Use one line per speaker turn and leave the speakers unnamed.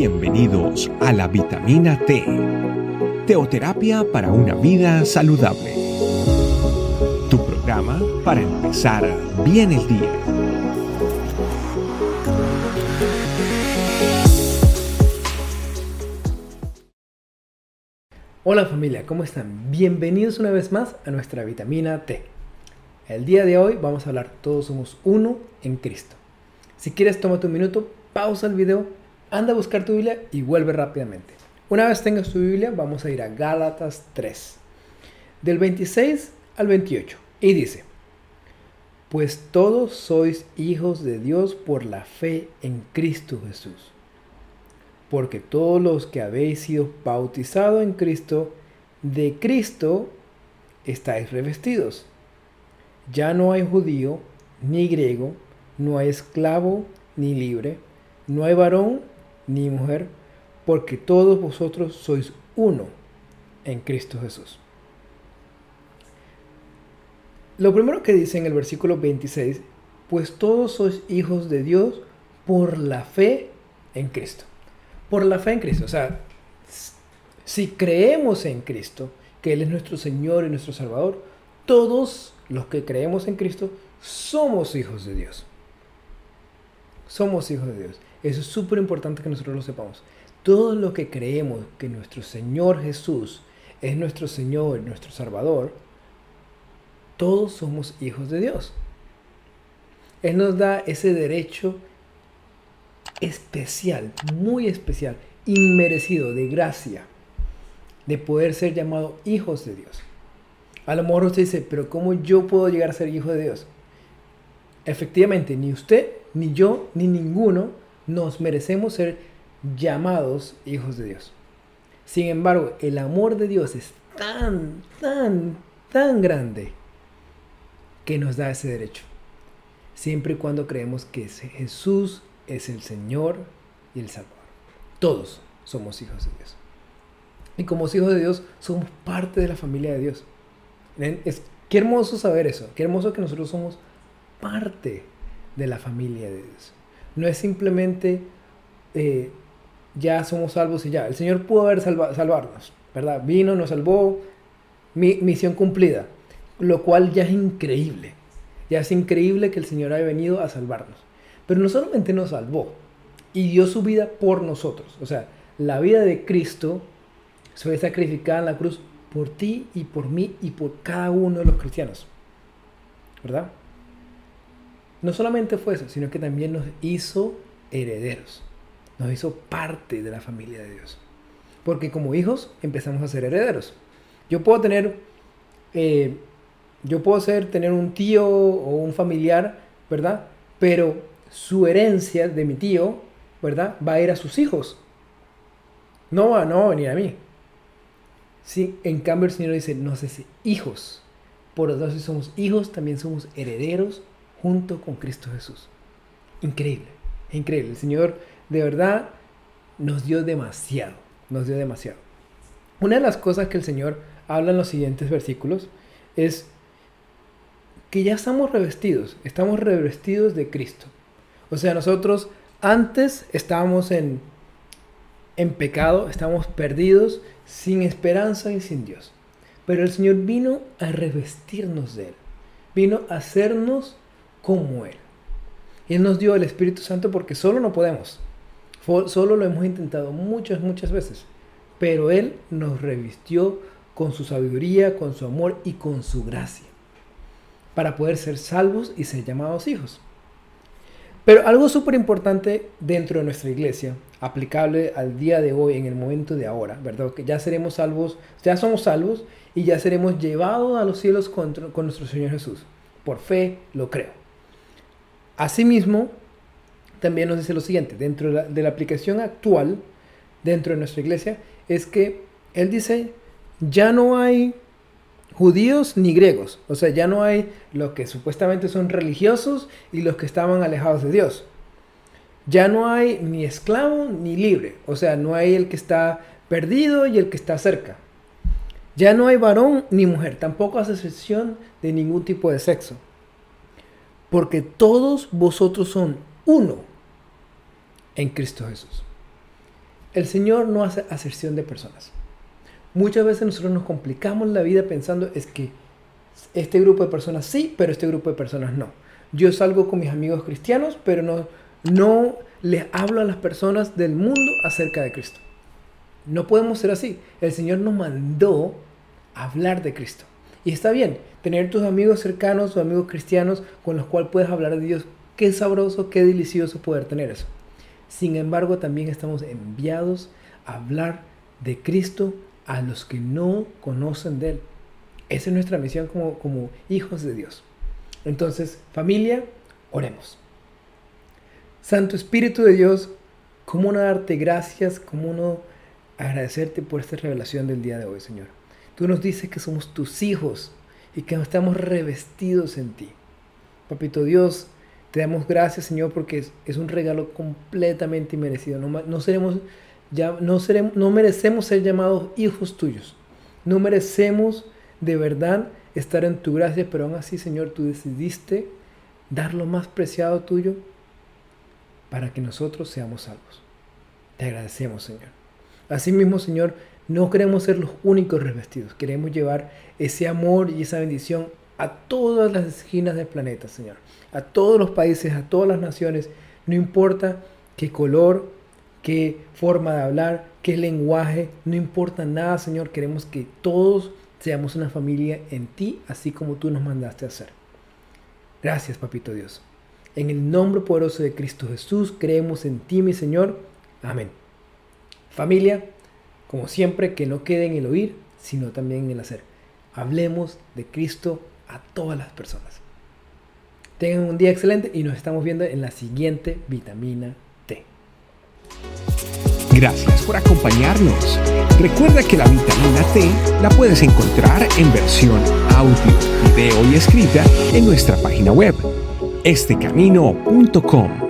Bienvenidos a la vitamina T, teoterapia para una vida saludable. Tu programa para empezar bien el día.
Hola familia, ¿cómo están? Bienvenidos una vez más a nuestra vitamina T. El día de hoy vamos a hablar todos somos uno en Cristo. Si quieres, tómate un minuto, pausa el video anda a buscar tu Biblia y vuelve rápidamente. Una vez tengas tu Biblia, vamos a ir a Gálatas 3, del 26 al 28. Y dice, pues todos sois hijos de Dios por la fe en Cristo Jesús. Porque todos los que habéis sido bautizados en Cristo, de Cristo estáis revestidos. Ya no hay judío ni griego, no hay esclavo ni libre, no hay varón ni mujer, porque todos vosotros sois uno en Cristo Jesús. Lo primero que dice en el versículo 26, pues todos sois hijos de Dios por la fe en Cristo. Por la fe en Cristo. O sea, si creemos en Cristo, que Él es nuestro Señor y nuestro Salvador, todos los que creemos en Cristo somos hijos de Dios. Somos hijos de Dios. Eso es súper importante que nosotros lo sepamos. Todo lo que creemos que nuestro Señor Jesús es nuestro Señor, nuestro Salvador, todos somos hijos de Dios. Él nos da ese derecho especial, muy especial, inmerecido, de gracia, de poder ser llamados hijos de Dios. A lo mejor usted dice, pero ¿cómo yo puedo llegar a ser hijo de Dios? Efectivamente, ni usted, ni yo, ni ninguno nos merecemos ser llamados hijos de Dios. Sin embargo, el amor de Dios es tan, tan, tan grande que nos da ese derecho. Siempre y cuando creemos que Jesús es el Señor y el Salvador. Todos somos hijos de Dios. Y como hijos de Dios, somos parte de la familia de Dios. Es, qué hermoso saber eso. Qué hermoso que nosotros somos parte de la familia de Dios. No es simplemente eh, ya somos salvos y ya. El Señor pudo haber salvarnos, ¿verdad? Vino, nos salvó, misión cumplida. Lo cual ya es increíble. Ya es increíble que el Señor haya venido a salvarnos. Pero no solamente nos salvó y dio su vida por nosotros. O sea, la vida de Cristo fue sacrificada en la cruz por ti y por mí y por cada uno de los cristianos. ¿Verdad? No solamente fue eso, sino que también nos hizo herederos. Nos hizo parte de la familia de Dios. Porque como hijos empezamos a ser herederos. Yo puedo tener, eh, yo puedo ser, tener un tío o un familiar, ¿verdad? Pero su herencia de mi tío, ¿verdad? Va a ir a sus hijos. No va, no va a venir a mí. Sí, en cambio el Señor dice, no sé si hijos. Por lo tanto, si somos hijos, también somos herederos junto con Cristo Jesús. Increíble, increíble. El Señor de verdad nos dio demasiado, nos dio demasiado. Una de las cosas que el Señor habla en los siguientes versículos es que ya estamos revestidos, estamos revestidos de Cristo. O sea, nosotros antes estábamos en, en pecado, estábamos perdidos, sin esperanza y sin Dios. Pero el Señor vino a revestirnos de Él, vino a hacernos como Él. Y Él nos dio el Espíritu Santo porque solo no podemos. Solo lo hemos intentado muchas, muchas veces. Pero Él nos revistió con su sabiduría, con su amor y con su gracia. Para poder ser salvos y ser llamados hijos. Pero algo súper importante dentro de nuestra iglesia, aplicable al día de hoy, en el momento de ahora, ¿verdad? Que ya seremos salvos, ya somos salvos y ya seremos llevados a los cielos con, con nuestro Señor Jesús. Por fe lo creo. Asimismo, también nos dice lo siguiente, dentro de la, aplicación actual, dentro de nuestra iglesia, es que él dice, ya no hay judíos ni griegos, o sea, ya no hay los que supuestamente son religiosos y los que estaban alejados de Dios. Ya no hay ni esclavo ni libre, o sea, no hay el que está perdido y el que está cerca. Ya no hay varón ni mujer, tampoco hace excepción de ningún tipo de sexo porque todos vosotros son uno en Cristo Jesús. El Señor no hace aserción de personas. Muchas veces nosotros nos complicamos la vida pensando es que este grupo de personas sí, pero este grupo de personas no. Yo salgo con mis amigos cristianos, pero no, no les hablo a las personas del mundo acerca de Cristo. No podemos ser así. El Señor nos mandó hablar de Cristo. Y está bien, tener tus amigos cercanos, tus amigos cristianos con los cuales puedes hablar de Dios. Qué sabroso, qué delicioso poder tener eso. Sin embargo, también estamos enviados a hablar de Cristo a los que no conocen de Él. Esa es nuestra misión como, como hijos de Dios. Entonces, familia, oremos. Santo Espíritu de Dios, ¿cómo no darte gracias? ¿Cómo no agradecerte por esta revelación del día de hoy, Señor? Tú nos dices que somos tus hijos y que estamos revestidos en ti. Papito Dios, te damos gracias, Señor, porque es, un regalo completamente inmerecido. No, seremos, ya, no, seremos, no merecemos ser llamados hijos tuyos. No merecemos de verdad estar en tu gracia, pero aún así, Señor, tú decidiste dar lo más preciado tuyo para que nosotros seamos salvos. Te agradecemos, Señor. Asimismo, Señor, no queremos ser los únicos revestidos. Queremos llevar ese amor y esa bendición a todas las esquinas del planeta, Señor. A todos los países, a todas las naciones. No importa qué color, qué forma de hablar, qué lenguaje. No importa nada, Señor. Queremos que todos seamos una familia en ti, así como tú nos mandaste a hacer. Gracias, Papito Dios. En el nombre poderoso de Cristo Jesús, creemos en ti, mi Señor. Amén. Familia, como siempre, que no quede en el oír, sino también en el hacer. Hablemos de Cristo a todas las personas. Tengan un día excelente y nos estamos viendo en la siguiente vitamina T.
Gracias por acompañarnos. Recuerda que la vitamina T la puedes encontrar en versión audio, video y escrita en nuestra página web estecamino.com.